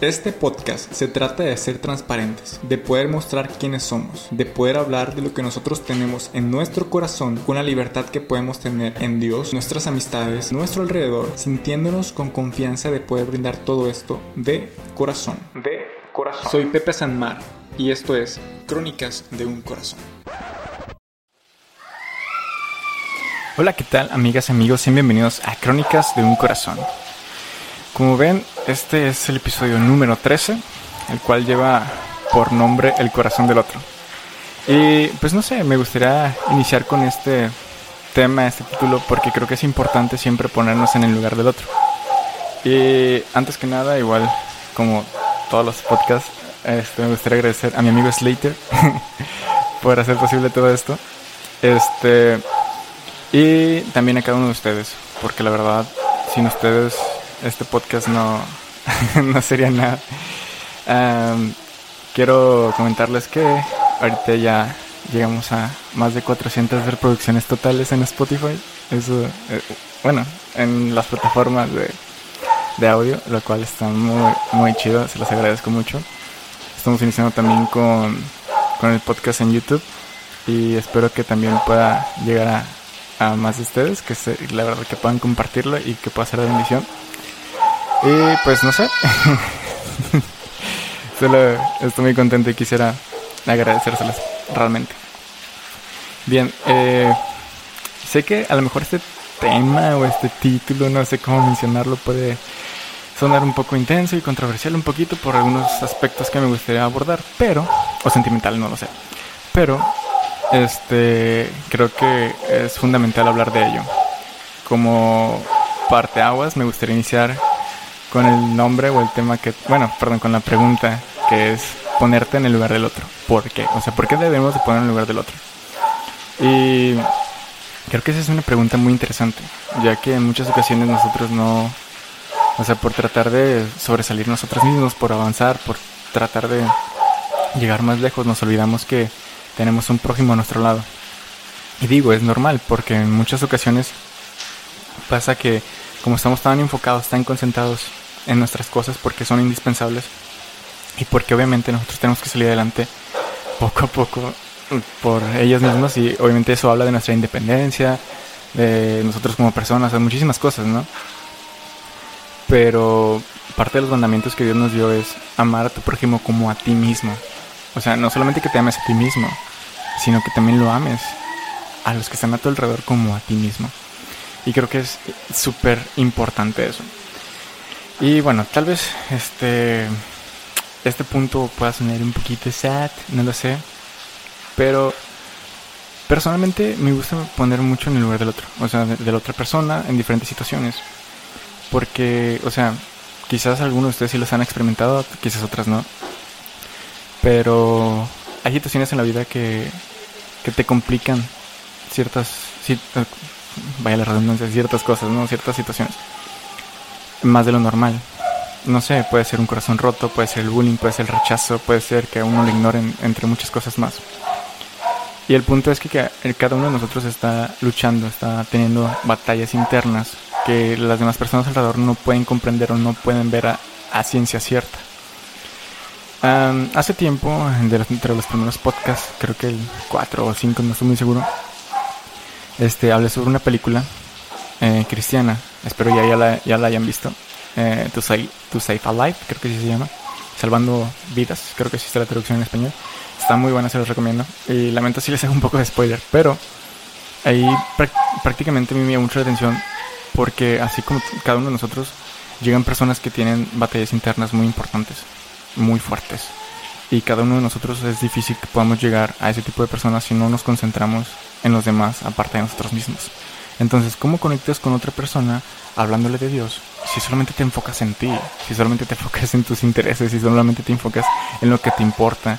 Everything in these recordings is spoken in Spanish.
Este podcast se trata de ser transparentes, de poder mostrar quiénes somos, de poder hablar de lo que nosotros tenemos en nuestro corazón con la libertad que podemos tener en Dios, nuestras amistades, nuestro alrededor, sintiéndonos con confianza de poder brindar todo esto de corazón. De corazón. Soy Pepe Sanmar y esto es Crónicas de un Corazón. Hola, ¿qué tal amigas y amigos? Bienvenidos a Crónicas de un Corazón. Como ven, este es el episodio número 13, el cual lleva por nombre El corazón del otro. Y pues no sé, me gustaría iniciar con este tema, este título, porque creo que es importante siempre ponernos en el lugar del otro. Y antes que nada, igual como todos los podcasts, este, me gustaría agradecer a mi amigo Slater por hacer posible todo esto. Este, y también a cada uno de ustedes, porque la verdad, sin ustedes este podcast no, no sería nada. quiero comentarles que ahorita ya llegamos a más de 400 reproducciones totales en Spotify. Eso, eh, bueno, en las plataformas de, de audio, lo cual está muy, muy chido. Se los agradezco mucho. Estamos iniciando también con, con el podcast en YouTube y espero que también pueda llegar a, a más de ustedes, que se, la verdad que puedan compartirlo y que pueda ser de bendición. Y pues no sé. Solo estoy muy contento y quisiera agradecérselos realmente. Bien, eh, sé que a lo mejor este tema o este título, no sé cómo mencionarlo, puede sonar un poco intenso y controversial un poquito por algunos aspectos que me gustaría abordar, pero, o sentimental, no lo sé. Pero, este, creo que es fundamental hablar de ello. Como parte aguas, me gustaría iniciar con el nombre o el tema que, bueno, perdón, con la pregunta que es ponerte en el lugar del otro. ¿Por qué? O sea, ¿por qué debemos de poner en el lugar del otro? Y creo que esa es una pregunta muy interesante, ya que en muchas ocasiones nosotros no, o sea, por tratar de sobresalir nosotros mismos, por avanzar, por tratar de llegar más lejos, nos olvidamos que tenemos un prójimo a nuestro lado. Y digo, es normal, porque en muchas ocasiones pasa que como estamos tan enfocados, tan concentrados en nuestras cosas porque son indispensables y porque obviamente nosotros tenemos que salir adelante poco a poco por ellos mismos y obviamente eso habla de nuestra independencia, de nosotros como personas, de muchísimas cosas, ¿no? Pero parte de los mandamientos que Dios nos dio es amar a tu prójimo como a ti mismo. O sea, no solamente que te ames a ti mismo, sino que también lo ames a los que están a tu alrededor como a ti mismo. Y creo que es súper importante eso. Y bueno, tal vez este, este punto pueda sonar un poquito sad, no lo sé. Pero personalmente me gusta poner mucho en el lugar del otro. O sea, de, la otra persona en diferentes situaciones. Porque, o sea, quizás algunos de ustedes sí los han experimentado, quizás otras no. Pero hay situaciones en la vida que, que te complican ciertas, vaya la redundancia, ciertas cosas, ¿no? Ciertas situaciones. Más de lo normal. No sé, puede ser un corazón roto, puede ser el bullying, puede ser el rechazo, puede ser que a uno le ignoren, entre muchas cosas más. Y el punto es que, cada uno de nosotros está luchando, está teniendo batallas internas que las demás personas alrededor no pueden comprender o no pueden ver a, ciencia cierta. hace tiempo, entre los primeros podcasts, creo que el 4 o 5, no estoy muy seguro, este, hablé sobre una película eh, cristiana, espero ya, ya, la, ya la hayan visto, eh, to, Save, to Save a Life, creo que así se llama, Salvando Vidas, creo que existe la traducción en español, está muy buena, se los recomiendo, y lamento si les hago un poco de spoiler, pero ahí prácticamente me dio mucha atención porque así como cada uno de nosotros, llegan personas que tienen batallas internas muy importantes, muy fuertes. Y cada uno de nosotros es difícil que podamos llegar a ese tipo de personas si no nos concentramos en los demás aparte de nosotros mismos. Entonces, ¿cómo conectas con otra persona hablándole de Dios si solamente te enfocas en ti, si solamente te enfocas en tus intereses, si solamente te enfocas en lo que te importa?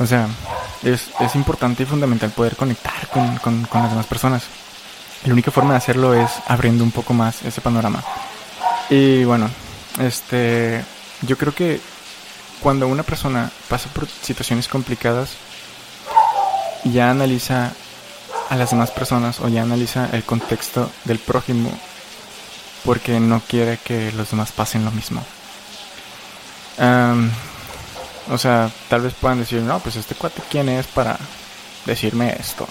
O sea, es, es importante y fundamental poder conectar con, con, con las demás personas. La única forma de hacerlo es abriendo un poco más ese panorama. Y bueno, este, yo creo que cuando una persona pasa por situaciones complicadas, ya analiza a las demás personas o ya analiza el contexto del prójimo porque no quiere que los demás pasen lo mismo. o sea, tal vez puedan decir, no, pues este cuate quién es para decirme esto.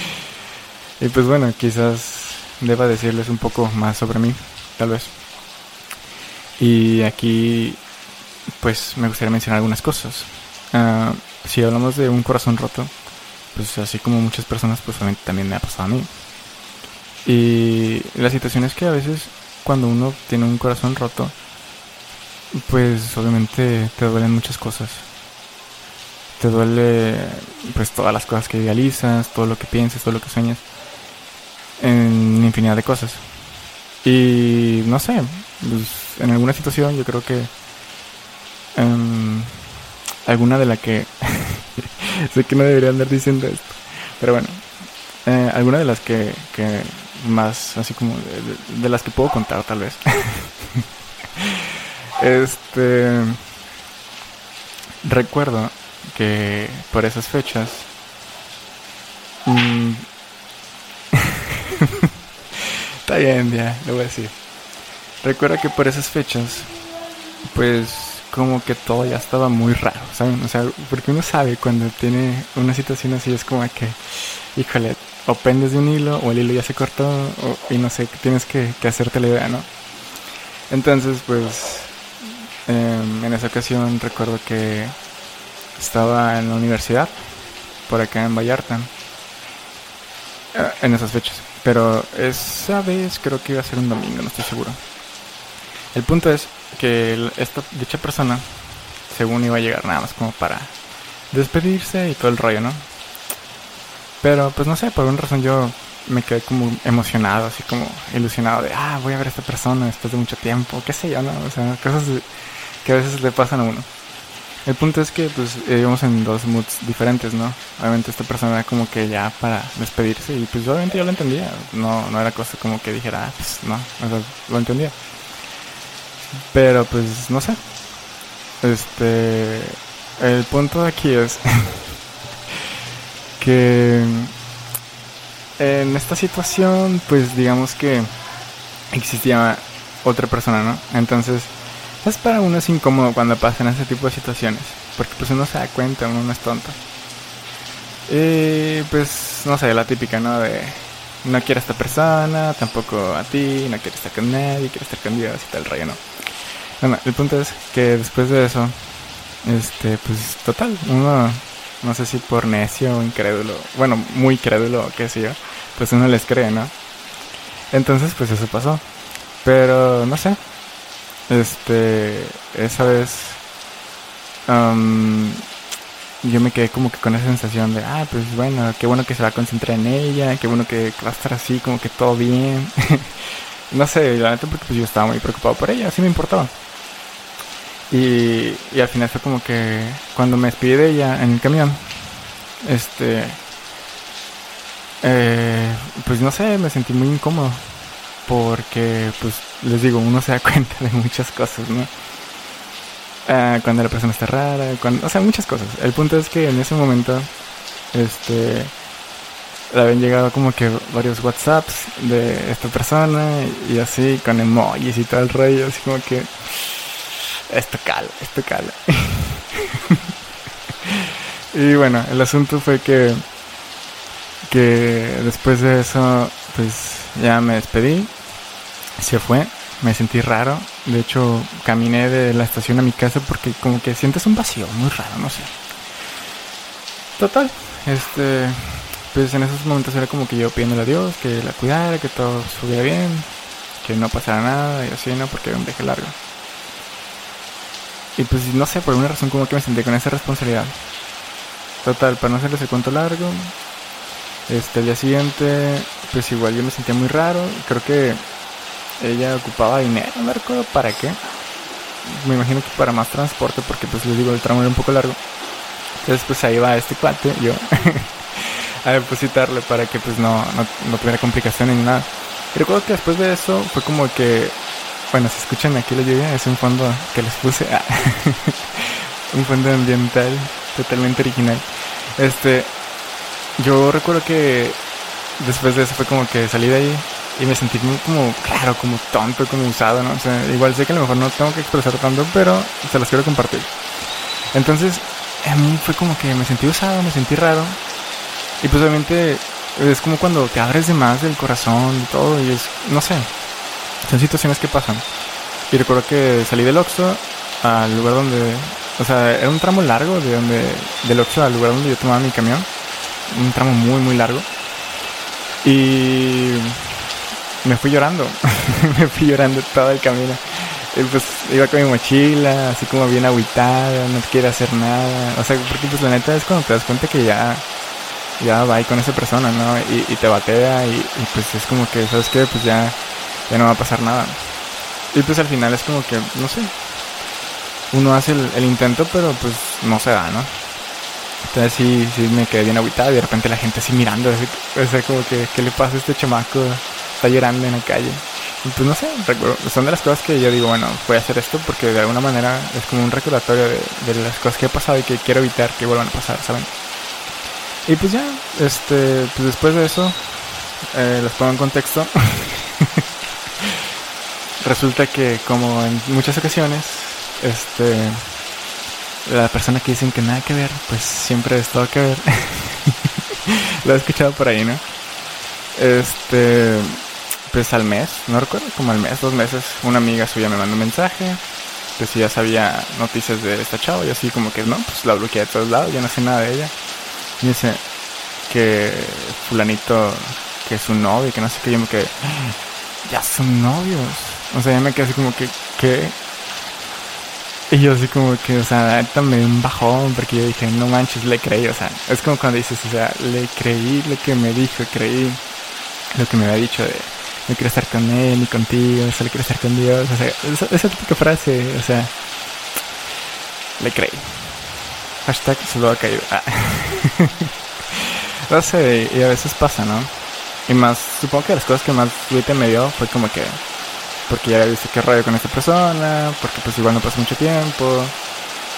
y pues bueno, quizás deba decirles un poco más sobre mí, tal vez. Y aquí, pues me gustaría mencionar algunas cosas. Ah, si hablamos de un corazón roto, pues así como muchas personas, pues también me ha pasado a mí. Y la situación es que a veces cuando uno tiene un corazón roto, pues obviamente te duelen muchas cosas. Te duele pues todas las cosas que idealizas, todo lo que piensas, todo lo que sueñas. En infinidad de cosas. Y no sé, pues, en alguna situación yo creo que um, alguna de la que sé que no debería andar diciendo esto, pero bueno, eh, alguna de las que, que más así como de, las que puedo contar tal vez. este recuerdo que por esas fechas mm, está bien ya lo voy a decir recuerdo que por esas fechas pues como que todo ya estaba muy raro saben o sea porque uno sabe cuando tiene una situación así es como que híjole o pendes de un hilo o el hilo ya se cortó y no sé tienes que, hacerte la idea no entonces pues Em, en esa ocasión recuerdo que estaba en la universidad, por acá en Vallarta, eh, en esas fechas. Pero esa vez creo que iba a ser un domingo, no estoy seguro. El punto es que esta dicha persona, según iba a llegar nada más como para despedirse y todo el rollo, ¿no? Pero pues no sé, por alguna razón yo me quedé como emocionado, así como ilusionado de, ah, voy a ver a esta persona después de mucho tiempo, qué sé yo, ¿no? O sea, cosas que a veces le pasan a uno. El punto es que pues íbamos en dos moods diferentes, ¿no? Obviamente esta persona era como que ya para despedirse y pues obviamente yo lo entendía, no, no era cosa como que dijera, ah, pues no, lo entendía. Pero pues no sé. Este, el punto aquí es que en esta situación pues digamos que existía otra persona, ¿no? Entonces es para uno es incómodo cuando pasan ese tipo de situaciones, porque pues uno se da cuenta, uno no es tonto. Y pues, no sé, la típica, ¿no? De no quiere a esta persona, tampoco a ti, no quiere estar con nadie, quiere estar con Dios y tal rollo, ¿no? Bueno, el punto es que después de eso, este, pues total, uno, no sé si por necio o incrédulo, bueno, muy crédulo qué sé yo, pues uno les cree, ¿no? Entonces, pues eso pasó. Pero, no sé, este, esa vez yo me quedé como que con esa sensación de, ah, pues bueno, qué bueno que se va a concentrar en ella, qué bueno que va a estar así, como que todo bien. no sé, la neta porque pues yo estaba muy preocupado por ella, así me importaba. Y, y al final fue como que cuando me despedí de ella en el camión, este, eh, pues no sé, me sentí muy incómodo porque pues les digo, uno se da cuenta de muchas cosas, ¿no? Ah, cuando la persona está rara, cuando, o sea, muchas cosas. El punto es que en ese momento, este, le habían llegado como que varios WhatsApps de esta persona y así, con emojis y el rollo, así como que, esto cala, esto cala. y bueno, el asunto fue que, que después de eso, pues ya me despedí se fue, me sentí raro. De hecho, caminé de la estación a mi casa porque como que sientes un vacío muy raro, no sé. Total, este, pues en esos momentos era como que yo pidiéndole a Dios que la cuidara, que todo estuviera bien, que no pasara nada y así, ¿no? Porque era un viaje largo. Y pues no sé, por alguna razón como que me sentí con esa responsabilidad. Total, para no hacerles el cuento largo, este, el día siguiente, pues igual yo me sentía muy raro. Creo que ella ocupaba dinero, no recuerdo para qué. Me imagino que para más transporte, porque pues les digo, el tramo era un poco largo. Entonces pues ahí va este cuate, yo, a depositarle para que pues no, no, tuviera complicaciones ni nada. Y recuerdo que después de eso fue como que, bueno, si escuchan aquí la lluvia, es un fondo que les puse, un fondo ambiental totalmente original. Este, yo recuerdo que después de eso fue como que salí de ahí y me sentí como raro, como tonto, como usado, ¿no? O sea, igual sé que a lo mejor no tengo que expresar tanto, pero se los quiero compartir. Entonces, a mí fue como que me sentí usado, me sentí raro. Y pues obviamente es como cuando te abres de más del corazón y todo, y es, no sé, son situaciones que pasan. Y recuerdo que salí del Oxxo al lugar donde, o sea, era un tramo largo de donde, del Oxxo al lugar donde yo tomaba mi camión. Un tramo muy, muy largo. Y me fui llorando. me fui llorando todo el camino. Y pues iba con mi mochila, así como bien agüitada, no quiere hacer nada. O sea, porque pues la neta es cuando te das cuenta que ya, ya va ahí con esa persona, ¿no? Y, te batea y, pues es como que, ¿sabes qué? Pues ya, ya no va a pasar nada. Y pues al final es como que, no sé, uno hace el, intento, pero pues no se da, ¿no? Entonces sí, sí me quedé bien agüitado y de repente la gente así mirando, así, o sea, como que, ¿qué le pasa a este chamaco? está llorando en la calle. Y pues no sé, son de las cosas que yo digo, bueno, voy a hacer esto porque de alguna manera es como un recordatorio de, las cosas que he pasado y que quiero evitar que vuelvan a pasar, ¿saben? Y pues ya, este, pues después de eso, eh, les pongo en contexto. Resulta que como en muchas ocasiones, este, la persona que dicen que nada que ver, pues siempre es todo que ver. Lo he escuchado por ahí, ¿no? Este, pues al mes, no recuerdo, como al mes, dos meses, una amiga suya me mandó un mensaje, pues ya sabía noticias de esta chava y así como que no, pues la bloqueé de todos lados, yo no sé nada de ella. Y dice que fulanito, que es un novio, que no sé qué, yo me quedé, ya son novios. O sea, ya me quedé así como que, ¿qué? Y yo así como que, o sea, también un bajón, porque yo dije, no manches, le creí, o sea, es como cuando dices, o sea, le creí lo que me dijo, creí lo que me había dicho de no quiero estar con él ni contigo, solo quiero estar con Dios. O sea, esa, típica frase, o sea, le creí. Hashtag solo ha caído. Ah. no y a veces pasa, ¿no? Y más, supongo que las cosas que más Twitter me dio fue como que, porque ya había visto qué rollo con esta persona, porque pues igual no pasó mucho tiempo.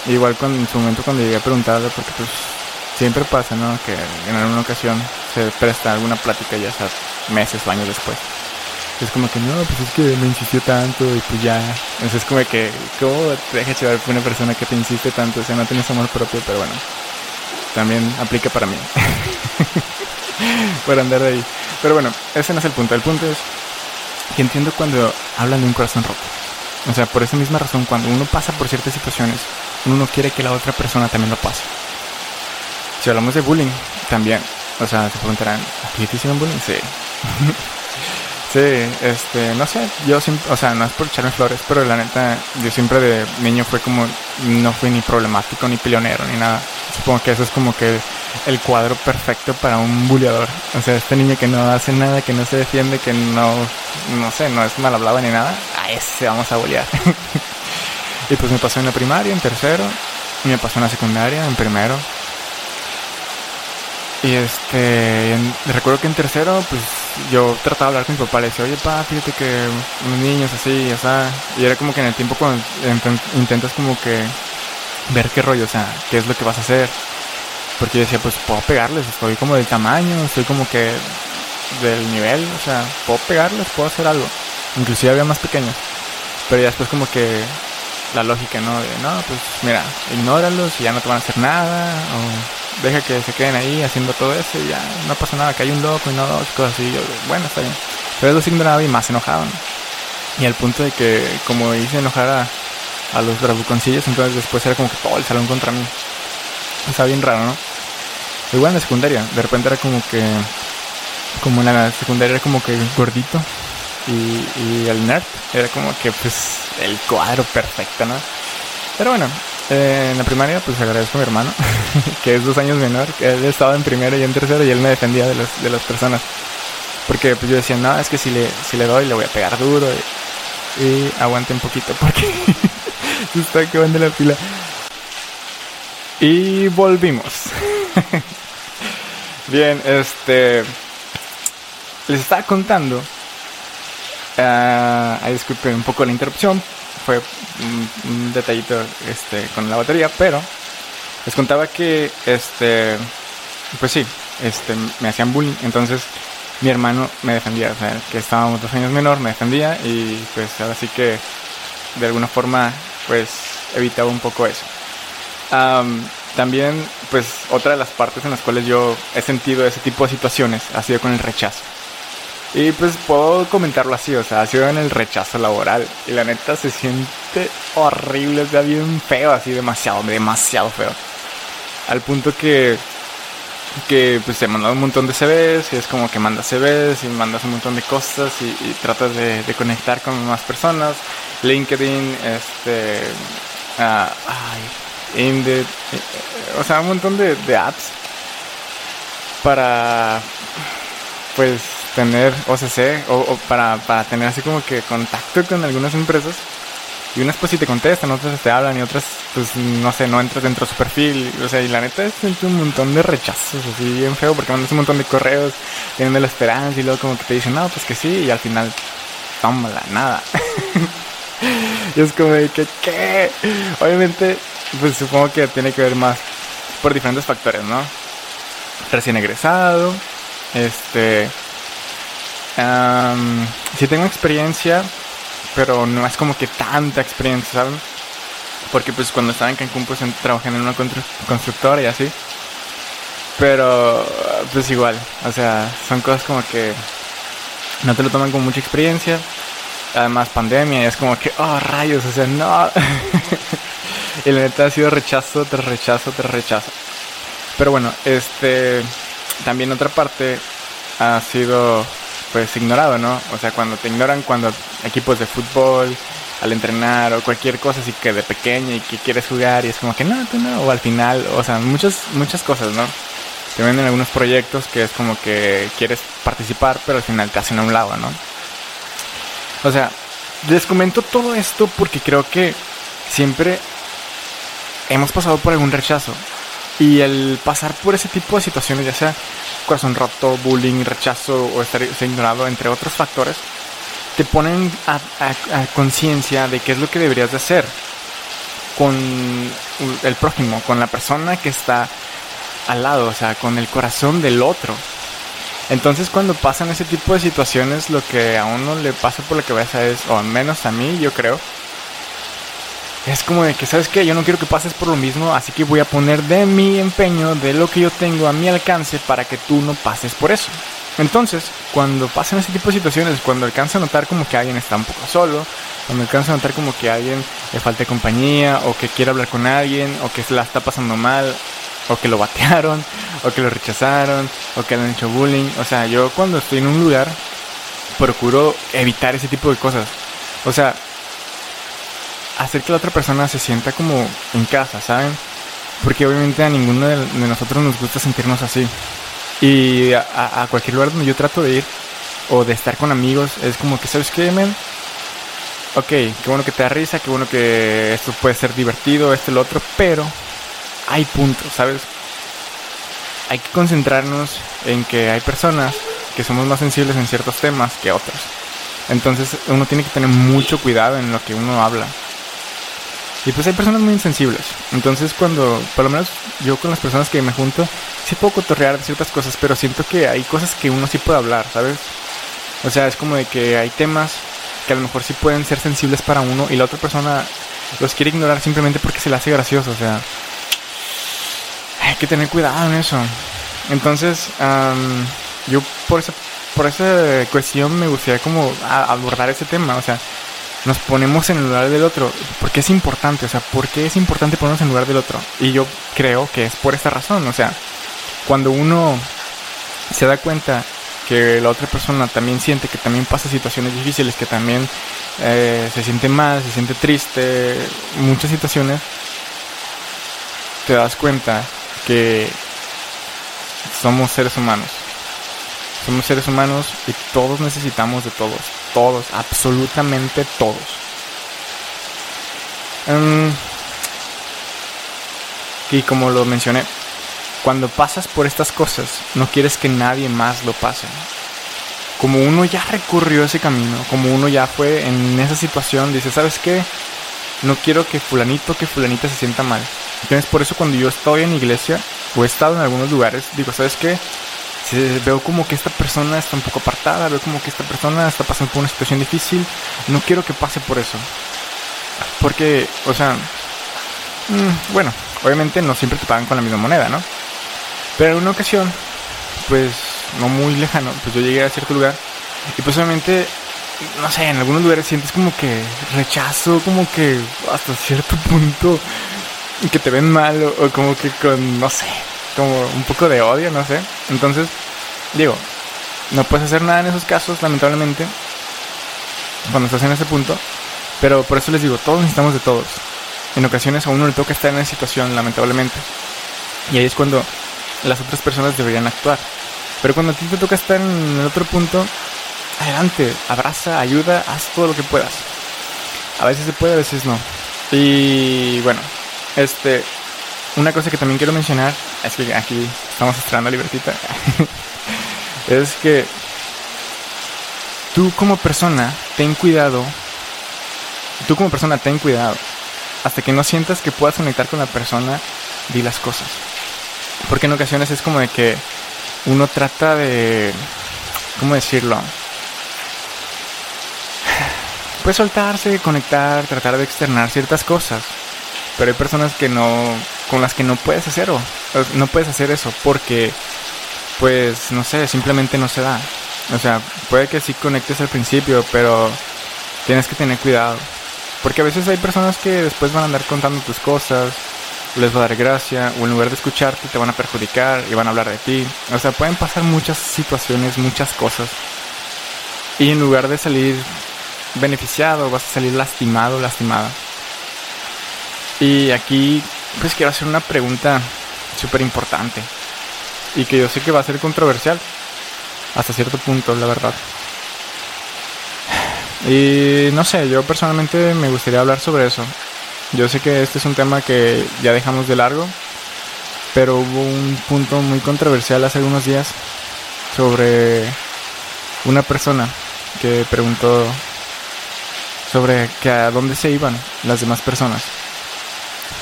igual con, en su momento cuando llegué a preguntarle, porque pues siempre pasa, ¿no? Que en alguna ocasión se presta alguna plática ya sea meses o años después es como que no, pues es que me insistió tanto y pues ya. Entonces es como que, ¿cómo te dejas llevar una persona que te insiste tanto? O sea, no tienes amor propio, pero bueno, también aplica para mí. por andar de ahí. Pero bueno, ese no es el punto. El punto es que entiendo cuando hablan de un corazón roto. O sea, por esa misma razón, cuando uno pasa por ciertas situaciones, uno no quiere que la otra persona también lo pase. Si hablamos de bullying, también. O sea, se preguntarán, ¿a ti te hicieron bullying? Sí. Sí, este, no sé, yo siempre, o sea, no es por echarme flores, pero la neta, yo siempre de niño fue como, no fui ni problemático, ni peleonero, ni nada. Supongo que eso es como que el cuadro perfecto para un buleador. O sea, este niño que no hace nada, que no se defiende, que no, no sé, no es mal hablado ni nada, a ese vamos a bulear. y pues me pasó en la primaria, en tercero, y me pasó en la secundaria, en primero, y este, recuerdo que en tercero, pues yo trataba de hablar con mi papá, le decía, oye, pa, fíjate que unos niños así, o sea, y era como que en el tiempo cuando intentas como que ver qué rollo, o sea, qué es lo que vas a hacer. Porque yo decía, pues puedo pegarles, estoy como del tamaño, estoy como que del nivel, o sea, puedo pegarles, puedo hacer algo. Inclusive había más pequeños. Pero ya después como que la lógica, ¿no? De, no, pues mira, ignóralos y ya no te van a hacer nada, o deja que se queden ahí haciendo todo eso y ya no pasa nada, que hay un loco y no dos, cosas así. Yo, bueno, está bien. Pero los ignoraba y más se enojaban. Y al punto de que, como hice enojar a, a los bravuconcillos, entonces después era como que todo el salón contra mí. Está bien raro, ¿no? Igual en la secundaria, de repente era como que, como en la secundaria era como que gordito. Y, y el nerd era como que, pues, el cuadro perfecto, ¿no? Pero bueno, eh, en la primaria, pues agradezco a mi hermano, que es dos años menor, que él estaba en primero y en tercero y él me defendía de, de las personas. Porque pues yo decía, no, es que si le, si le doy le voy a pegar duro y, aguante un poquito porque está acabando la pila. Y volvimos. Bien, este... Les estaba contando... Uh, ahí disculpen un poco la interrupción, fue un, detallito este, con la batería, pero les contaba que, este, pues sí, este, me hacían bullying. Entonces, mi hermano me defendía, o sea, que estábamos dos años menor, me defendía y pues ahora sí que de alguna forma pues evitaba un poco eso. También pues otra de las partes en las cuales yo he sentido ese tipo de situaciones ha sido con el rechazo. Y pues puedo comentarlo así, o sea, ha sido en el rechazo laboral. Y la neta se siente horrible, o sea, bien feo, así demasiado, demasiado feo. Al punto que que pues te mandan un montón de CVs y es como que mandas CVs y mandas un montón de cosas y, tratas de, conectar con más personas. LinkedIn, este, uh, ay, Indeed, eh, eh, o sea, un montón de, apps para pues tener OCC o, o para, para tener así como que contacto con algunas empresas y unas pues sí te contestan, otras te hablan y otras pues no sé, no entras dentro de su perfil. O sea, y la neta es un montón de rechazos, así bien feo, porque mandas un montón de correos teniendo la esperanza y luego como que te dicen, no, pues que sí, y al final, tómala, nada. y es como de que, ¿qué? Obviamente, pues supongo que tiene que ver más por diferentes factores, ¿no? Recién egresado, este... si tengo experiencia, pero no es como que tanta experiencia, ¿saben? Porque pues cuando estaba en Cancún pues trabajé en una constructora y así. Pero pues igual, o sea, son cosas como que no te lo toman con mucha experiencia. Además pandemia y es como que, oh rayos, o sea, no. y la neta ha sido rechazo tras rechazo tras rechazo. Pero bueno, este también otra parte ha sido pues ignorado, ¿no? O sea, cuando te ignoran cuando equipos de fútbol, al entrenar o cualquier cosa así que de pequeña y que quieres jugar y es como que no, tú no, o al final, o sea, muchas, muchas cosas, ¿no? Te venden algunos proyectos que es como que quieres participar, pero al final te hacen a un lado, ¿no? O sea, les comento todo esto porque creo que siempre hemos pasado por algún rechazo. Y el pasar por ese tipo de situaciones, ya sea corazón roto, bullying, rechazo o estar ignorado, entre otros factores, te ponen a, conciencia de qué es lo que deberías de hacer con el prójimo, con la persona que está al lado, o sea, con el corazón del otro. Entonces cuando pasan ese tipo de situaciones, lo que a uno le pasa por la cabeza es, o al menos a mí, yo creo, es como de que, ¿sabes qué? Yo no quiero que pases por lo mismo, así que voy a poner de mi empeño, de lo que yo tengo a mi alcance para que tú no pases por eso. Entonces, cuando pasan ese tipo de situaciones, cuando alcanza a notar como que alguien está un poco solo, cuando alcanza a notar como que alguien le falta compañía, o que quiere hablar con alguien, o que se la está pasando mal, o que lo batearon, o que lo rechazaron, o que le han hecho bullying. O sea, yo cuando estoy en un lugar, procuro evitar ese tipo de cosas. O sea, hacer que la otra persona se sienta como en casa, ¿saben? Porque obviamente a ninguno de, nosotros nos gusta sentirnos así. Y a, cualquier lugar donde yo trato de ir o de estar con amigos, es como que, ¿sabes qué, men? Ok, qué bueno que te da risa, qué bueno que esto puede ser divertido, esto y lo otro, pero hay puntos, ¿sabes? Hay que concentrarnos en que hay personas que somos más sensibles en ciertos temas que otros. Entonces uno tiene que tener mucho cuidado en lo que uno habla. Y pues hay personas muy insensibles. Entonces cuando, por lo menos yo con las personas que me junto, sí puedo cotorrear ciertas cosas, pero siento que hay cosas que uno sí puede hablar, ¿sabes? O sea, es como de que hay temas que a lo mejor sí pueden ser sensibles para uno y la otra persona los quiere ignorar simplemente porque se le hace gracioso. O sea, hay que tener cuidado en eso. Entonces, yo por esa, por esa cuestión me gustaría como abordar ese tema. O sea, nos ponemos en el lugar del otro. Porque es importante, o sea, ¿por qué es importante ponernos en el lugar del otro? Y yo creo que es por esta razón, o sea, cuando uno se da cuenta que la otra persona también siente que también pasa situaciones difíciles, que también eh, se siente mal, se siente triste, muchas situaciones, te das cuenta que somos seres humanos. Somos seres humanos y todos necesitamos de todos todos, absolutamente todos. Em, y como lo mencioné, cuando pasas por estas cosas, no quieres que nadie más lo pase. Como uno ya recurrió ese camino, como uno ya fue en esa situación, dice, ¿sabes qué? No quiero que fulanito, que fulanita se sienta mal. Entonces por eso cuando yo estoy en iglesia o he estado en algunos lugares, digo, ¿sabes qué? Veo como que esta persona está un poco apartada, veo como que esta persona está pasando por una situación difícil, no quiero que pase por eso. Porque, o sea, mm, bueno, obviamente no siempre te pagan con la misma moneda, ¿no? Pero en una ocasión, pues no muy lejano, pues yo llegué a cierto lugar y pues obviamente, no sé, en algunos lugares sientes como que rechazo, como que hasta cierto punto que te ven mal o, como que con, no sé, como un poco de odio, no sé. Entonces, digo, no puedes hacer nada en esos casos, lamentablemente, cuando estás en ese punto. Pero por eso les digo, todos necesitamos de todos. En ocasiones a uno le toca estar en esa situación, lamentablemente. Y ahí es cuando las otras personas deberían actuar. Pero cuando a ti te toca estar en el otro punto, adelante, abraza, ayuda, haz todo lo que puedas. A veces se puede, a veces no. Y bueno, este, una cosa que también quiero mencionar, es que aquí estamos estrenando Libertita, es que tú como persona, ten cuidado, tú como persona, ten cuidado. Hasta que no sientas que puedas conectar con la persona, di las cosas. Porque en ocasiones es como de que uno trata de, ¿cómo decirlo? Pues soltarse, conectar, tratar de externar ciertas cosas. Pero hay personas que no, con las que no puedes hacerlo. No puedes hacer eso porque, pues, no sé, simplemente no se da. O sea, puede que sí conectes al principio, pero tienes que tener cuidado. Porque a veces hay personas que después van a andar contando tus cosas, les va a dar gracia, o en lugar de escucharte te van a perjudicar y van a hablar de ti. O sea, pueden pasar muchas situaciones, muchas cosas. Y en lugar de salir beneficiado, vas a salir lastimado, lastimada. Y aquí, pues quiero hacer una pregunta súper importante. Y que yo sé que va a ser controversial. Hasta cierto punto, la verdad. Y no sé, yo personalmente me gustaría hablar sobre eso. Yo sé que este es un tema que ya dejamos de largo, pero hubo un punto muy controversial hace algunos días sobre una persona que preguntó sobre que a dónde se iban las demás personas.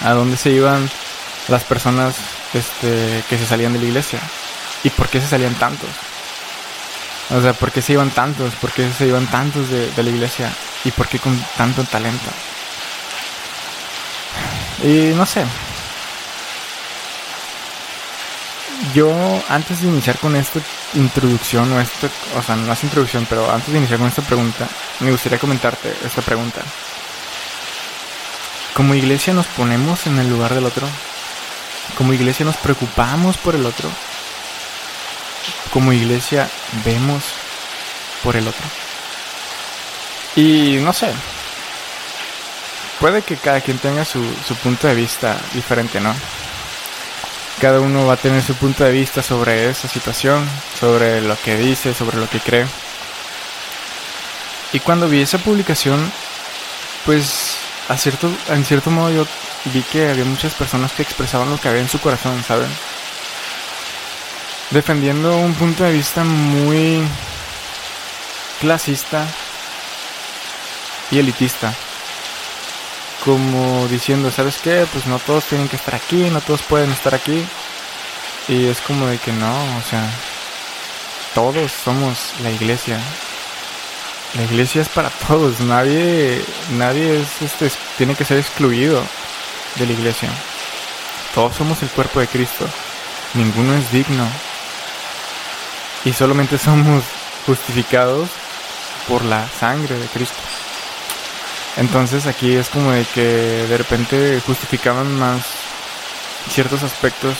A dónde se iban las personas este, que se salían de la iglesia. Y por qué se salían tantos. O sea, ¿por qué se iban tantos? ¿Por qué se iban tantos de, de la iglesia? ¿Y por qué con tanto talento? Y no sé. Yo antes de iniciar con esta introducción o esto, o sea, no es introducción, pero antes de iniciar con esta pregunta, me gustaría comentarte esta pregunta. Como iglesia nos ponemos en el lugar del otro. Como iglesia nos preocupamos por el otro. Como iglesia vemos por el otro. Y no sé, puede que cada quien tenga su, su punto de vista diferente, ¿no? Cada uno va a tener su punto de vista sobre esa situación, sobre lo que dice, sobre lo que cree. Y cuando vi esa publicación, pues a cierto, en cierto modo yo vi que había muchas personas que expresaban lo que había en su corazón, ¿saben? Defendiendo un punto de vista muy clasista y elitista como diciendo, ¿sabes qué? Pues no todos tienen que estar aquí, no todos pueden estar aquí. Y es como de que no, o sea, todos somos la iglesia. La iglesia es para todos, nadie nadie es este tiene que ser excluido de la iglesia. Todos somos el cuerpo de Cristo. Ninguno es digno. Y solamente somos justificados por la sangre de Cristo. Entonces aquí es como de que de repente justificaban más ciertos aspectos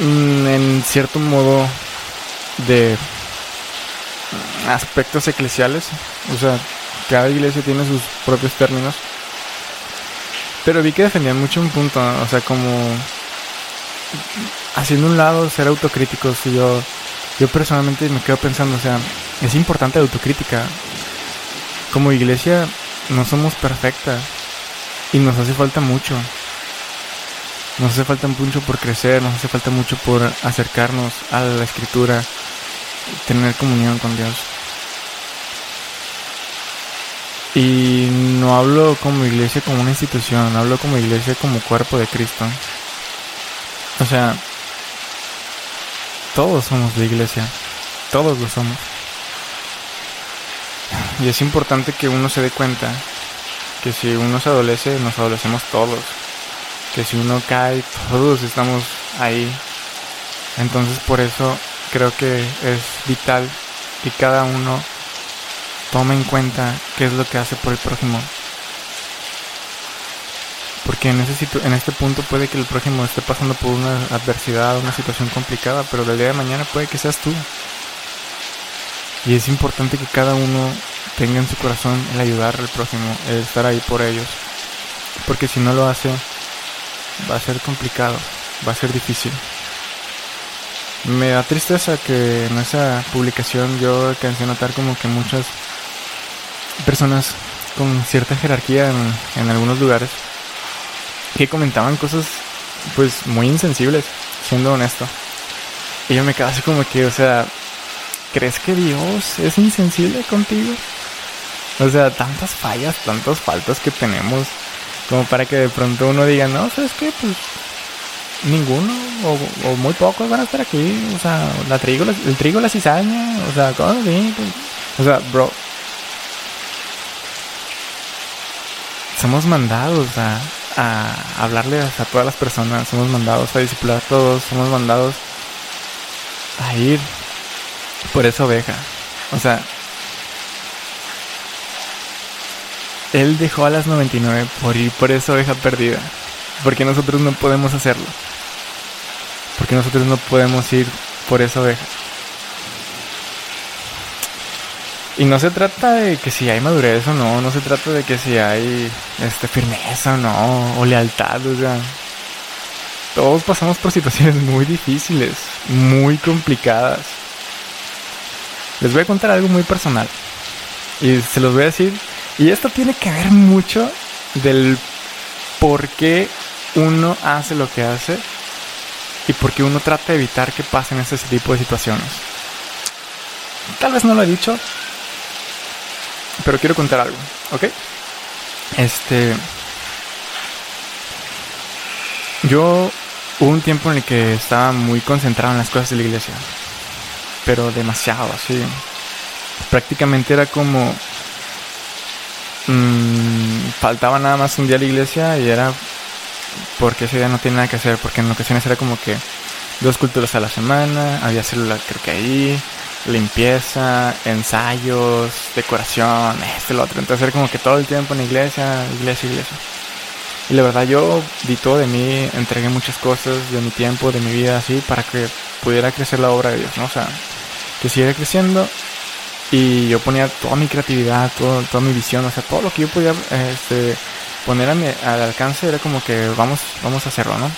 mm, en cierto modo de aspectos eclesiales. O sea, cada iglesia tiene sus propios términos. Pero vi que defendían mucho un punto, o sea, como haciendo un lado ser autocríticos. Y yo, yo personalmente me quedo pensando, o sea, es importante la autocrítica como iglesia no somos perfectas y nos hace falta mucho. Nos hace falta mucho por crecer, nos hace falta mucho por acercarnos a la escritura, tener comunión con Dios. Y no hablo como iglesia como una institución, hablo como iglesia como cuerpo de Cristo. O sea, todos somos la iglesia, todos lo somos. Y es importante que uno se dé cuenta que si uno se adolece, nos adolecemos todos. Que si uno cae, todos estamos ahí. Entonces por eso creo que es vital que cada uno tome en cuenta qué es lo que hace por el prójimo. Porque en, ese en este punto puede que el prójimo esté pasando por una adversidad, una situación complicada, pero el día de mañana puede que seas tú. Y es importante que cada uno tenga en su corazón el ayudar al prójimo, el estar ahí por ellos. Porque si no lo hace, va a ser complicado, va a ser difícil. Me da tristeza que en esa publicación yo alcancé a notar como que muchas personas con cierta jerarquía en, en algunos lugares que comentaban cosas pues muy insensibles, siendo honesto. Y yo me quedaba así como que, o sea, ¿crees que Dios es insensible contigo? O sea, tantas fallas, tantas faltas que tenemos, como para que de pronto uno diga, no, ¿sabes qué? Pues ninguno o, muy pocos van a estar aquí. O sea, la trigo, el trigo, la cizaña, o sea, cosas así. Pues. O sea, bro. Somos mandados a, a hablarle a todas las personas, somos mandados a disciplinar a todos, somos mandados a ir por esa oveja. O sea, él dejó a las 99 por ir por esa oveja perdida. Porque nosotros no podemos hacerlo. Porque nosotros no podemos ir por esa oveja. Y no se trata de que si hay madurez o no, no se trata de que si hay este, firmeza o no, o lealtad, o sea. Todos pasamos por situaciones muy difíciles, muy complicadas. Les voy a contar algo muy personal. Y se los voy a decir. Y esto tiene que ver mucho del por qué uno hace lo que hace y por qué uno trata de evitar que pasen ese tipo de situaciones. Tal vez no lo he dicho, pero quiero contar algo, ¿ok? Este. Yo hubo un tiempo en el que estaba muy concentrado en las cosas de la iglesia, pero demasiado, así. Prácticamente era como. Mmm, faltaba nada más un día a la iglesia y era porque ese día no tiene nada que hacer, porque en ocasiones era como que dos culturas a la semana, había celular creo que ahí, limpieza, ensayos, decoración, este, lo otro. Entonces era como que todo el tiempo en iglesia, iglesia, iglesia. Y la verdad yo di todo de mí, entregué muchas cosas de mi tiempo, de mi vida, así, para que pudiera crecer la obra de Dios, ¿no? O sea, que siguiera creciendo y yo ponía toda mi creatividad, todo, toda mi visión, o sea, todo lo que yo podía este, poner a mi, al alcance era como que vamos, vamos a hacerlo, ¿no?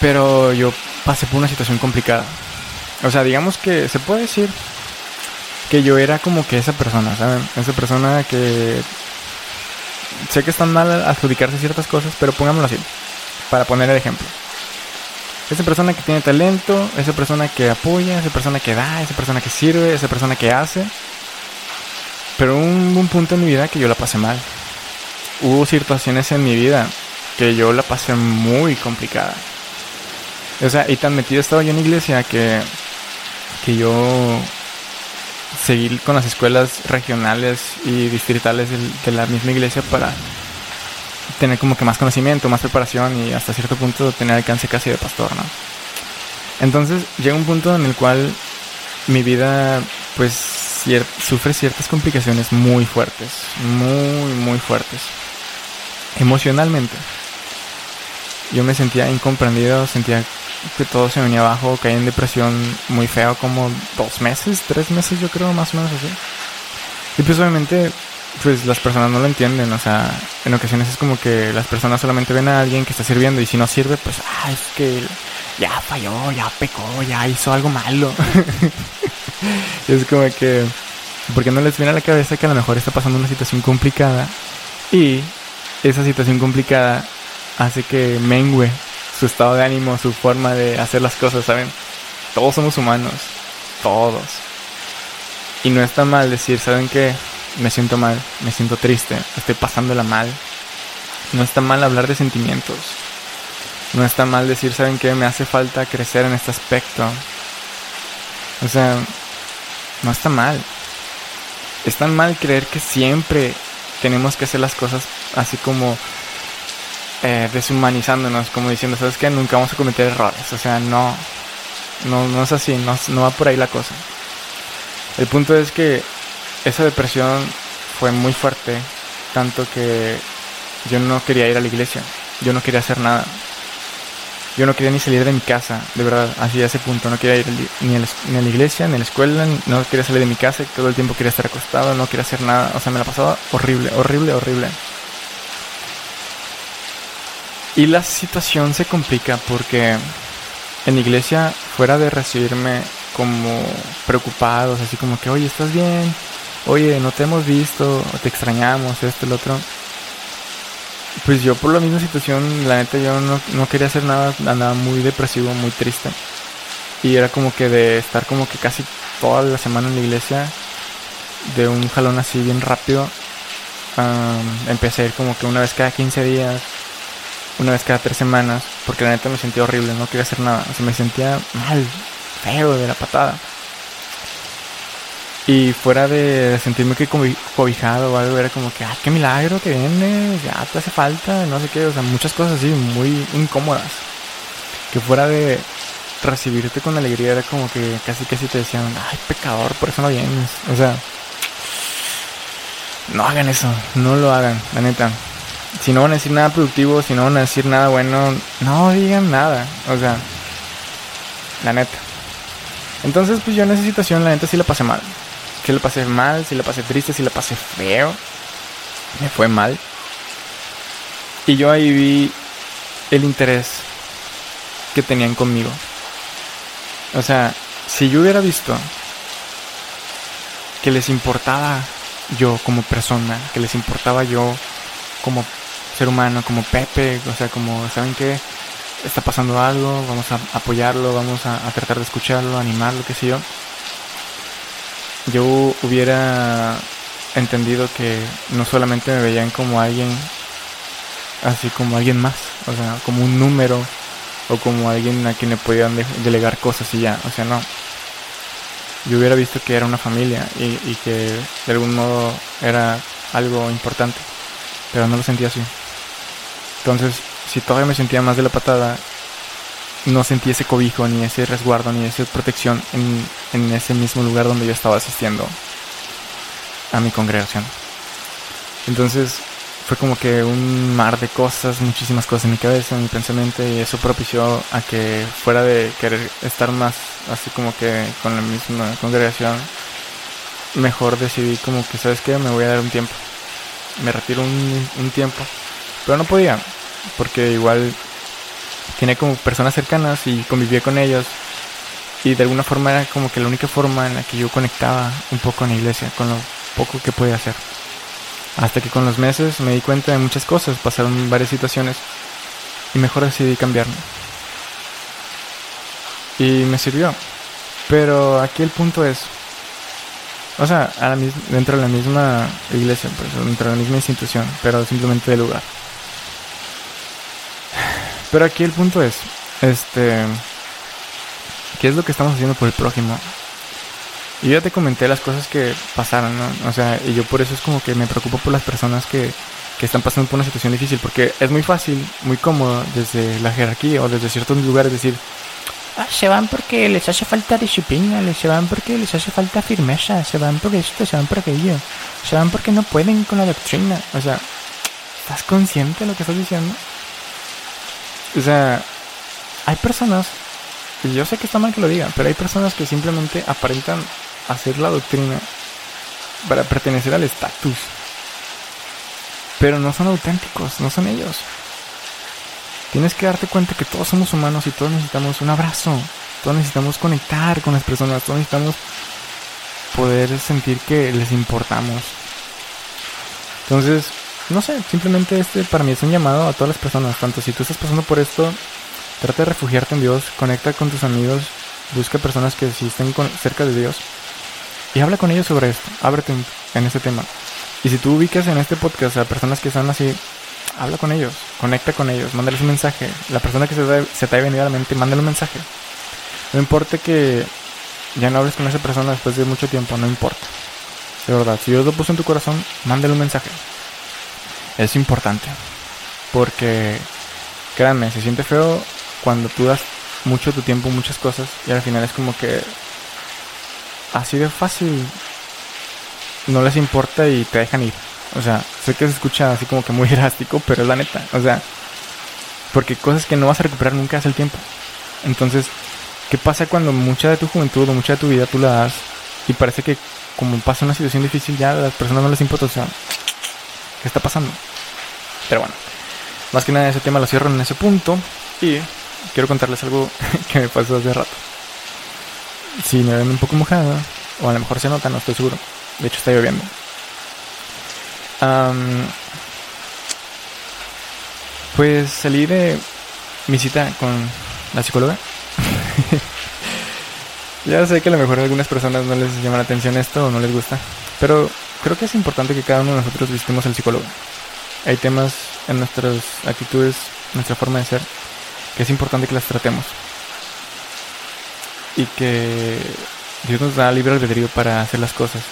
Pero yo pasé por una situación complicada. O sea, digamos que se puede decir que yo era como que esa persona, ¿saben? Esa persona que sé que están mal adjudicarse ciertas cosas, pero pongámoslo así, para poner el ejemplo. Esa persona que tiene talento, esa persona que apoya, esa persona que da, esa persona que sirve, esa persona que hace. Pero hubo un, punto en mi vida que yo la pasé mal. Hubo situaciones en mi vida que yo la pasé muy complicada. O sea, y tan metido estaba yo en iglesia que que yo seguí con las escuelas regionales y distritales de, la misma iglesia para tener como que más conocimiento, más preparación y hasta cierto punto tener alcance casi de pastor, ¿no? Entonces llega un punto en el cual mi vida pues sufre ciertas complicaciones muy fuertes, muy, muy fuertes, emocionalmente. Yo me sentía incomprendido, sentía que todo se venía abajo, caí en depresión muy feo, como dos meses, tres meses yo creo, más o menos así. Y pues obviamente, pues las personas no lo entienden, o sea, en ocasiones es como que las personas solamente ven a alguien que está sirviendo y si no sirve, pues, ah, es que ya falló, ya pecó, ya hizo algo malo. es como que, porque no les viene a la cabeza que a lo mejor está pasando una situación complicada y esa situación complicada hace que mengue su estado de ánimo, su forma de hacer las cosas, ¿saben? Todos somos humanos, todos. Y no está mal decir, ¿saben qué? Me siento mal, me siento triste, estoy pasándola mal. No está mal hablar de sentimientos. No está mal decir, ¿saben qué? Me hace falta crecer en este aspecto. O sea, no está mal. Es tan mal creer que siempre tenemos que hacer las cosas así como eh, deshumanizándonos, como diciendo, ¿sabes qué? Nunca vamos a cometer errores. O sea, no, no, no es así, no, no va por ahí la cosa. El punto es que esa depresión fue muy fuerte, tanto que yo no quería ir a la iglesia, yo no quería hacer nada. Yo no quería ni salir de mi casa, de verdad, así a ese punto. No quería ir ni a, la, iglesia, ni a la escuela, no quería salir de mi casa, todo el tiempo quería estar acostado, no quería hacer nada. O sea, me la pasaba horrible, horrible, horrible. Y la situación se complica porque en la iglesia, fuera de recibirme como preocupados, así como que, oye, ¿estás bien? Oye, no te hemos visto, te extrañamos, esto, el otro. Pues yo por la misma situación, la neta yo no, quería hacer nada, andaba muy depresivo, muy triste. Y era como que de estar como que casi toda la semana en la iglesia, de un jalón así bien rápido, empecé a ir como que una vez cada 15 días, una vez cada tres semanas, porque la neta me sentía horrible, no quería hacer nada, o sea, me sentía mal, feo de la patada. Y fuera de sentirme que cobijado o algo, era como que, ah, qué milagro que viene, ya te hace falta, no sé qué, o sea, muchas cosas así muy incómodas. Que fuera de recibirte con alegría, era como que casi casi te decían, ay, pecador, por eso no vienes. O sea, no hagan eso, no lo hagan, la neta si no van a decir nada productivo, si no van a decir nada bueno, no digan nada. O sea, la neta. Entonces, pues yo en esa situación, la neta sí la pasé mal. Sí la pasé mal, sí la pasé triste, sí la pasé feo. Me fue mal. Y yo ahí vi el interés que tenían conmigo. O sea, si yo hubiera visto que les importaba yo como persona, que les importaba yo como ser humano, como Pepe, o sea, como, ¿saben qué? Está pasando algo, vamos a apoyarlo, vamos a, tratar de escucharlo, animarlo, qué sé yo. Yo hubiera entendido que no solamente me veían como alguien, así como alguien más, o sea, como un número, o como alguien a quien le podían delegar cosas y ya, o sea, no. Yo hubiera visto que era una familia y, y que de algún modo era algo importante, pero no lo sentía así. Entonces, si todavía me sentía más de la patada, no sentí ese cobijo, ni ese resguardo, ni esa protección en, en ese mismo lugar donde yo estaba asistiendo a mi congregación. Entonces fue como que un mar de cosas, muchísimas cosas en mi cabeza, en mi pensamiento, y eso propició a que fuera de querer estar más así como que con la misma congregación, mejor decidí como que, ¿sabes qué? Me voy a dar un tiempo. Me retiro un, tiempo pero no podía, porque igual tenía como personas cercanas y convivía con ellos. Y de alguna forma era como que la única forma en la que yo conectaba un poco en la iglesia, con lo poco que podía hacer. Hasta que con los meses me di cuenta de muchas cosas, pasaron varias situaciones y mejor decidí cambiarme. Y me sirvió. Pero aquí el punto es, o sea, dentro de la misma iglesia, pues, dentro de la misma institución, pero simplemente de lugar. Pero aquí el punto es, este, ¿qué es lo que estamos haciendo por el prójimo? Y yo ya te comenté las cosas que pasaron, ¿no? O sea, y yo por eso es como que me preocupo por las personas que, que están pasando por una situación difícil, porque es muy fácil, muy cómodo desde la jerarquía o desde ciertos lugares decir, ah, se van porque les hace falta disciplina, se van porque les hace falta firmeza, se van por esto, se van por aquello, se van porque no pueden con la doctrina. O sea, ¿estás consciente de lo que estás diciendo? O sea, hay personas, y yo sé que está mal que lo diga, pero hay personas que simplemente aparentan hacer la doctrina para pertenecer al estatus. Pero no son auténticos, no son ellos. Tienes que darte cuenta que todos somos humanos y todos necesitamos un abrazo. Todos necesitamos conectar con las personas. Todos necesitamos poder sentir que les importamos. Entonces, no sé, simplemente este para mí es un llamado a todas las personas. Tanto si tú estás pasando por esto, trata de refugiarte en Dios, conecta con tus amigos, busca personas que sí estén cerca de Dios y habla con ellos sobre esto. Ábrete en, en este tema. Y si tú ubicas en este podcast a personas que están así, habla con ellos, conecta con ellos, mándales un mensaje. La persona que se te haya venido a la mente, mándale un mensaje. No importa que ya no hables con esa persona después de mucho tiempo, no importa. De verdad, si Dios lo puso en tu corazón, mándale un mensaje. Es importante. Porque, créanme, se siente feo cuando tú das mucho tu tiempo, muchas cosas, y al final es como que así de fácil no les importa y te dejan ir. O sea, sé que se escucha así como que muy drástico, pero es la neta. O sea, porque cosas que no vas a recuperar nunca es el tiempo. Entonces, ¿qué pasa cuando mucha de tu juventud o mucha de tu vida tú la das y parece que como pasa una situación difícil ya a las personas no les importa? O sea, ¿qué está pasando? Pero bueno, más que nada ese tema lo cierro en ese punto y quiero contarles algo que me pasó hace rato. Si me ven un poco mojada, o a lo mejor se nota, no estoy seguro. De hecho, está lloviendo. pues salí de mi cita con la psicóloga. ya sé que a lo mejor a algunas personas no les llama la atención esto o no les gusta. Pero creo que es importante que cada uno de nosotros visitemos al psicólogo. Hay temas en nuestras actitudes, nuestra forma de ser, que es importante que las tratemos. Y que Dios nos da libre albedrío para hacer las cosas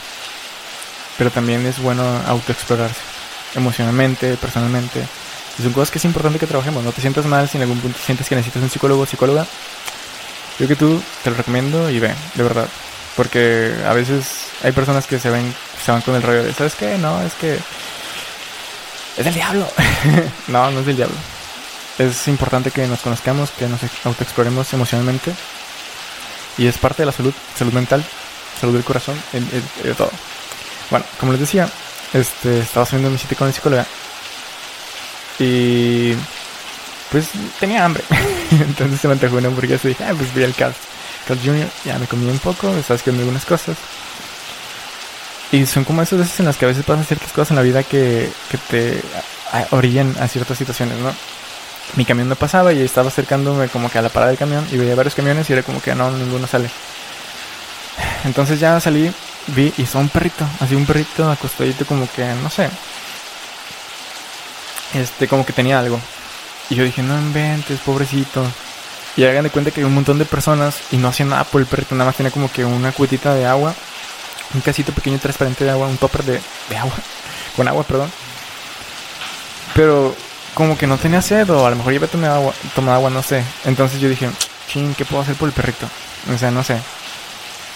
pero también es bueno autoexplorarse emocionalmente, personalmente. Y son cosas que es importante que trabajemos. No te sientas mal si en algún punto sientes que necesitas un psicólogo o psicóloga. Yo que tú te lo recomiendo y ve, de verdad. Porque a veces hay personas que se ven, se van con el rollo de, ¿sabes qué? No, es que es del diablo. no, no es del diablo. Es importante que nos conozcamos, que nos autoexploremos emocionalmente. Y es parte de la salud, salud mental, salud del corazón, de todo. Bueno, como les decía, este, estaba subiendo mi sitio con el psicóloga. Y pues tenía hambre. Entonces se me antojó una hamburguesa y dije, ah, pues voy al Carl, Carl Jr. Ya me comí un poco, estaba haciendo algunas cosas. Y son como esas veces en las que a veces pasan ciertas cosas en la vida que, que te orillan a ciertas situaciones, ¿no? Mi camión no pasaba y estaba acercándome como que a la parada del camión y veía varios camiones y era como que no, ninguno sale. Entonces ya salí vi y son un perrito, así un perrito acostadito como que, no sé, este, como que tenía algo. Y yo dije, no inventes, pobrecito. Y hagan de cuenta que hay un montón de personas y no hacían nada por el perrito, nada más tenía como que una cuetita de agua, un casito pequeño transparente de agua, un topper de, de agua, con agua, perdón. Pero como que no tenía sed o a lo mejor ya había tomado agua, tomado agua, no sé. Entonces yo dije, ching, ¿qué puedo hacer por el perrito? O sea, no sé.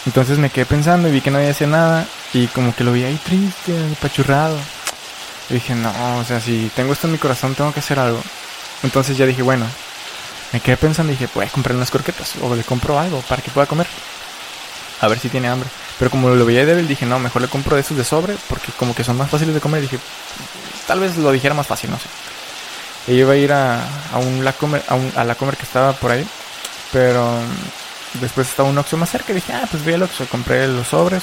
Entonces me quedé pensando y vi que había hacer nada y como que lo vi ahí triste, pachurrado. Y dije, no, o sea, si tengo esto en mi corazón tengo que hacer algo. Entonces ya dije, bueno, me quedé pensando y dije, voy a comprar unas croquetas o le compro algo para que pueda comer. A ver si tiene hambre. Pero como lo veía débil, dije, no, mejor le compro de esos de sobre porque como que son más fáciles de comer. dije, tal vez lo dijera más fácil, no sé. Y iba a ir a, a un la comer, a, un, a la comer que estaba por ahí. Pero Después estaba un Oxxo más cerca y dije, ah, pues voy al Oxxo. Compré los sobres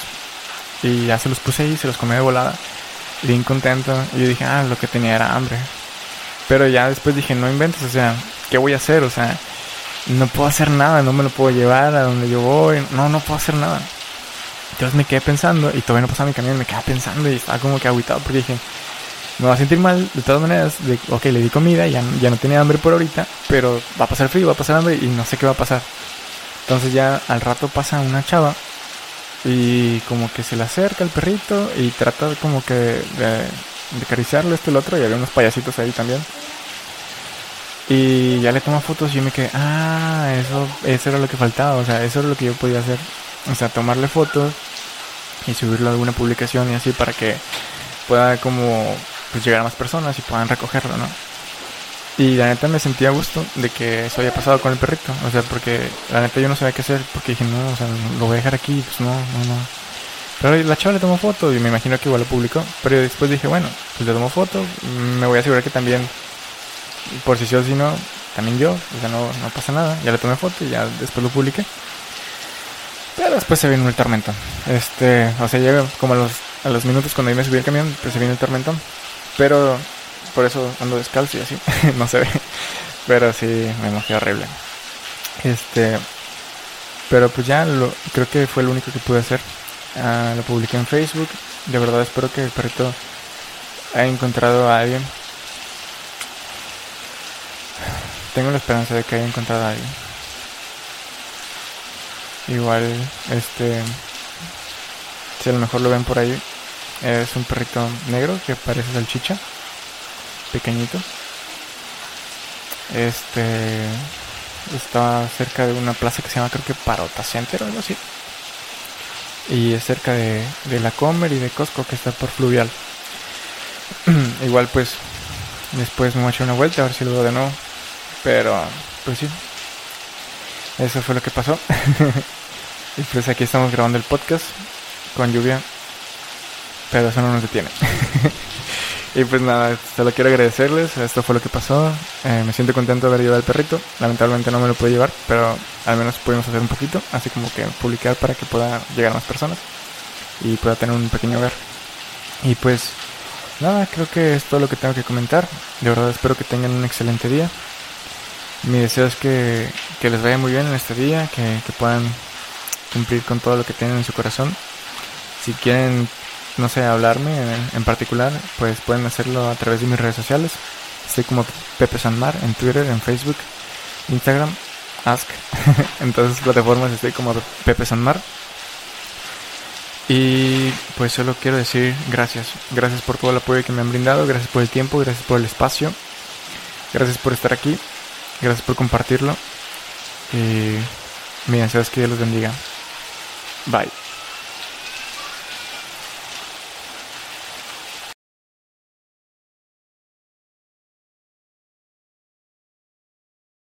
y ya se los puse ahí, se los comí de volada. Bien contento. Y yo dije, ah, lo que tenía era hambre. Pero ya después dije, no inventes, o sea, ¿qué voy a hacer? O sea, no puedo hacer nada, no me lo puedo llevar a donde yo voy. No, no puedo hacer nada. Entonces me quedé pensando y todavía no pasaba mi camión, me quedé pensando y estaba como que aguitado porque dije, me voy a sentir mal de todas maneras, de, ok, le di comida, ya, ya no tenía hambre por ahorita, pero va a pasar frío, va a pasar hambre y no sé qué va a pasar. Entonces ya al rato pasa una chava y como que se le acerca el perrito y trata como que de, acariciarlo esto y el otro y había unos payasitos ahí también. Y ya le toma fotos y yo me quedé, ah, eso, eso era lo que faltaba, o sea, eso era lo que yo podía hacer. O sea, tomarle fotos y subirlo a alguna publicación y así para que pueda como pues, llegar a más personas y puedan recogerlo, ¿no? Y la neta me sentía a gusto de que eso haya pasado con el perrito. O sea, porque la neta yo no sabía qué hacer. Porque dije, no, o sea, lo voy a dejar aquí. Pues no, no, no. Pero la chava le tomó foto y me imagino que igual lo publicó. Pero después dije, bueno, pues le tomó foto. Me voy a asegurar que también, por si sí o si no, también yo. O sea, no, no pasa nada. Ya le tomé foto y ya después lo publiqué. Pero después se vino el tormento. Este, o sea, llega como a los, a los minutos cuando yo me subí al camión, pues se vino el tormento. Pero por eso ando descalzo y así, no se ve. Pero sí, me emocionó horrible. Este, pero pues ya lo, creo que fue lo único que pude hacer. Ah, lo publiqué en Facebook. De verdad espero que el perrito haya encontrado a alguien. tengo la esperanza de que haya encontrado a alguien. Igual, este, si a lo mejor lo ven por ahí, es un perrito negro que parece salchicha, pequeñito. Este, está cerca de una plaza que se llama creo que Parota Center o algo así. Y es cerca de, de la Comer y de Costco que está por Fluvial. Igual pues después me voy a echar una vuelta a ver si lo veo de nuevo. Pero pues sí. Eso fue lo que pasó. y pues aquí estamos grabando el podcast con lluvia. Pero eso no nos detiene. Y pues nada, solo quiero agradecerles. Esto fue lo que pasó. Eh, me siento contento de haber llevado al perrito. Lamentablemente no me lo pude llevar, pero al menos pudimos hacer un poquito. Así como que publicar para que pueda llegar a más personas y pueda tener un pequeño hogar. Y pues nada, creo que es todo lo que tengo que comentar. De verdad espero que tengan un excelente día. Mi deseo es que, que les vaya muy bien en este día, que, que puedan cumplir con todo lo que tienen en su corazón. Si quieren no sé, hablarme en, particular, pues pueden hacerlo a través de mis redes sociales. Estoy como Pepe Sanmar en Twitter, en Facebook, Instagram, Ask. en todas esas plataformas estoy como Pepe Sanmar. Y pues solo quiero decir gracias. Gracias por todo el apoyo que me han brindado. Gracias por el tiempo. Gracias por el espacio. Gracias por estar aquí. Gracias por compartirlo. Y mi deseo es que Dios los bendiga. Bye.